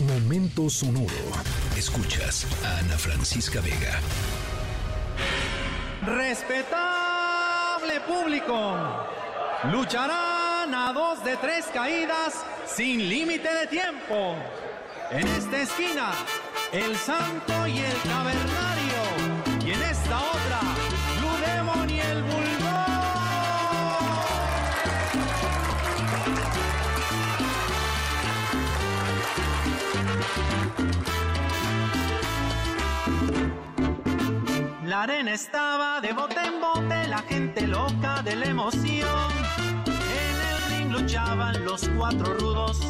Momento sonoro. Escuchas a Ana Francisca Vega. Respetable público. Lucharán a dos de tres caídas sin límite de tiempo. En esta esquina, el santo y el cavernario. Y en esta otra, arena estaba de bote en bote, la gente loca de la emoción. En el ring luchaban los cuatro rudos,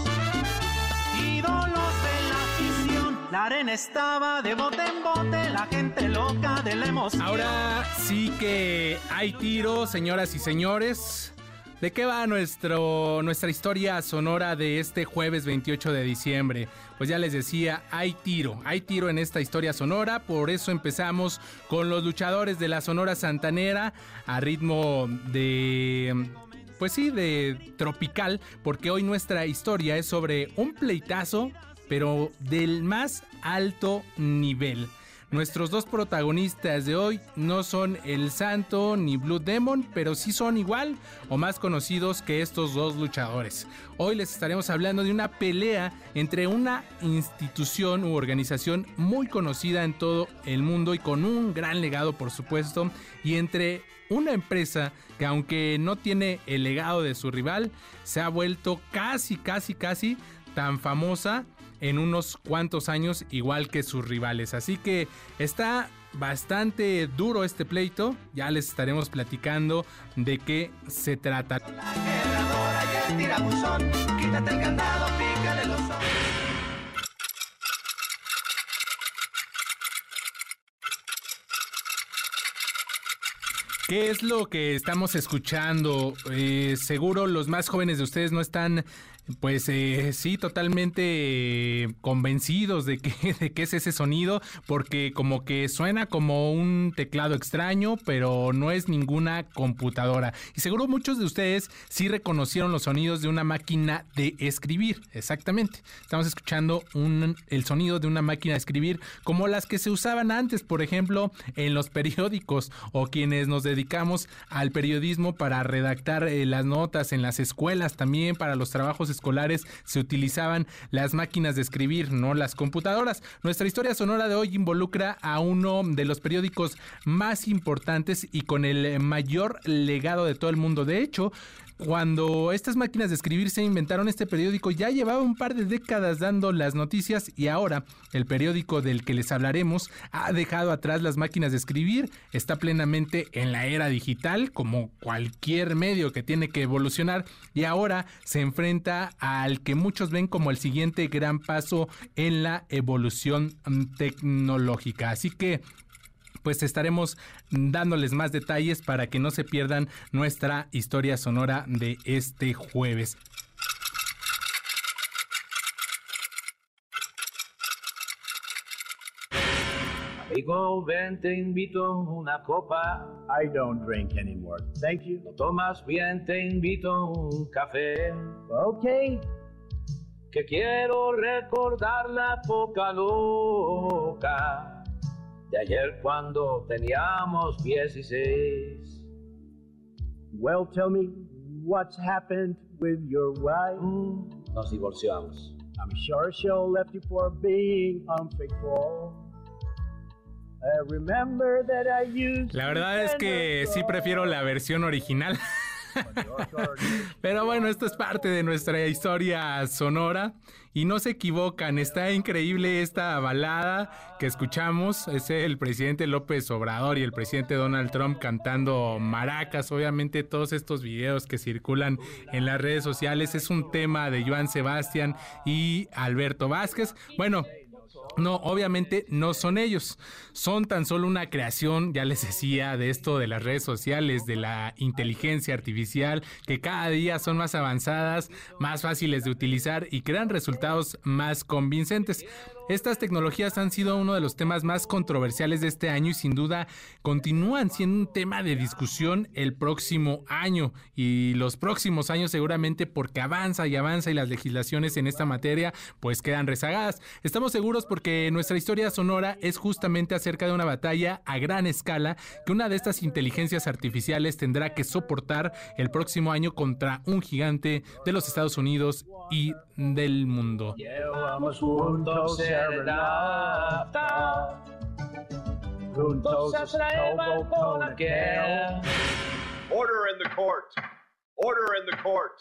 ídolos de la afición. La arena estaba de bote en bote, la gente loca de la emoción. Ahora sí que hay tiro, señoras y señores. ¿De qué va nuestra historia sonora de este jueves 28 de diciembre? Pues ya les decía, hay tiro, hay tiro en esta historia sonora, por eso empezamos con los luchadores de la Sonora Santanera a ritmo de pues sí, de tropical, porque hoy nuestra historia es sobre un pleitazo, pero del más alto nivel. Nuestros dos protagonistas de hoy no son el Santo ni Blue Demon, pero sí son igual o más conocidos que estos dos luchadores. Hoy les estaremos hablando de una pelea entre una institución u organización muy conocida en todo el mundo y con un gran legado por supuesto, y entre una empresa que aunque no tiene el legado de su rival, se ha vuelto casi, casi, casi tan famosa en unos cuantos años igual que sus rivales. Así que está bastante duro este pleito. Ya les estaremos platicando de qué se trata. ¿Qué es lo que estamos escuchando? Eh, seguro los más jóvenes de ustedes no están pues eh, sí, totalmente convencidos de que, de es ese sonido, porque como que suena como un teclado extraño, pero no es ninguna computadora. Y seguro muchos de ustedes sí reconocieron los sonidos de una máquina de escribir, exactamente. Estamos escuchando un, el sonido de una máquina de escribir como las que se usaban antes, por ejemplo, en los periódicos o quienes nos dedicamos al periodismo para redactar eh, las notas en las escuelas también, para los trabajos escolares se utilizaban las máquinas de escribir, no las computadoras. Nuestra historia sonora de hoy involucra a uno de los periódicos más importantes y con el mayor legado de todo el mundo. De hecho, cuando estas máquinas de escribir se inventaron, este periódico ya llevaba un par de décadas dando las noticias y ahora el periódico del que les hablaremos ha dejado atrás las máquinas de escribir, está plenamente en la era digital como cualquier medio que tiene que evolucionar y ahora se enfrenta al que muchos ven como el siguiente gran paso en la evolución tecnológica. Así que pues estaremos dándoles más detalles para que no se pierdan nuestra historia sonora de este jueves. Amigo, ven, te invito una copa. I don't drink anymore. Thank you. ¿Lo tomas bien? Te invito un café. Okay. Que quiero recordar la poca loca de ayer cuando teníamos 16. Well, tell me what's happened with your wife. Mm, nos divorciamos. I'm sure she left you for being unfaithful. I remember that I used La verdad es que sí prefiero la versión original. Pero bueno, esto es parte de nuestra historia sonora. Y no se equivocan, está increíble esta balada que escuchamos, es el presidente López Obrador y el presidente Donald Trump cantando maracas, obviamente todos estos videos que circulan en las redes sociales. Es un tema de Joan Sebastián y Alberto Vázquez. Bueno, no, obviamente no son ellos. Son tan solo una creación, ya les decía, de esto de las redes sociales, de la inteligencia artificial, que cada día son más avanzadas, más fáciles de utilizar y crean resultados más convincentes. Estas tecnologías han sido uno de los temas más controversiales de este año y sin duda continúan siendo un tema de discusión el próximo año y los próximos años seguramente porque avanza y avanza y las legislaciones en esta materia pues quedan rezagadas. Estamos seguros porque nuestra historia sonora es justamente acerca de una batalla a gran escala que una de estas inteligencias artificiales tendrá que soportar el próximo año contra un gigante de los Estados Unidos y del mundo. Llevamos Snowball Order in the court. Order in the court.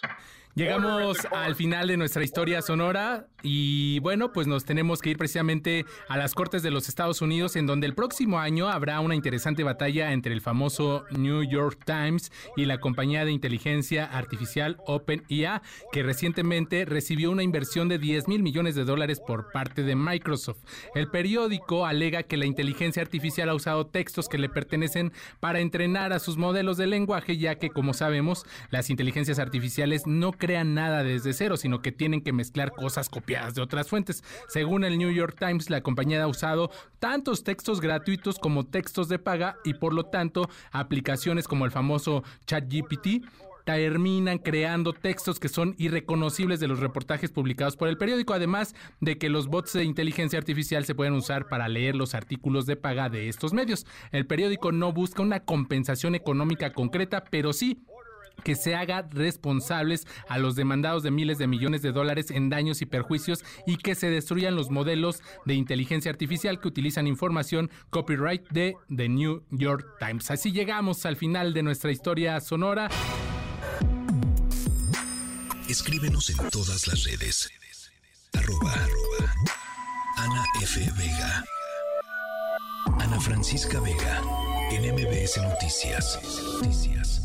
Llegamos al final de nuestra historia sonora y bueno, pues nos tenemos que ir precisamente a las Cortes de los Estados Unidos en donde el próximo año habrá una interesante batalla entre el famoso New York Times y la compañía de inteligencia artificial OpenIA que recientemente recibió una inversión de 10 mil millones de dólares por parte de Microsoft. El periódico alega que la inteligencia artificial ha usado textos que le pertenecen para entrenar a sus modelos de lenguaje ya que como sabemos las inteligencias artificiales no crean nada desde cero, sino que tienen que mezclar cosas copiadas de otras fuentes. Según el New York Times, la compañía ha usado tantos textos gratuitos como textos de paga y por lo tanto aplicaciones como el famoso ChatGPT terminan creando textos que son irreconocibles de los reportajes publicados por el periódico, además de que los bots de inteligencia artificial se pueden usar para leer los artículos de paga de estos medios. El periódico no busca una compensación económica concreta, pero sí que se haga responsables a los demandados de miles de millones de dólares en daños y perjuicios y que se destruyan los modelos de inteligencia artificial que utilizan información copyright de The New York Times. Así llegamos al final de nuestra historia sonora. Escríbenos en todas las redes. Arroba, Ana F. Vega. Ana Francisca Vega. En MBS Noticias. Noticias.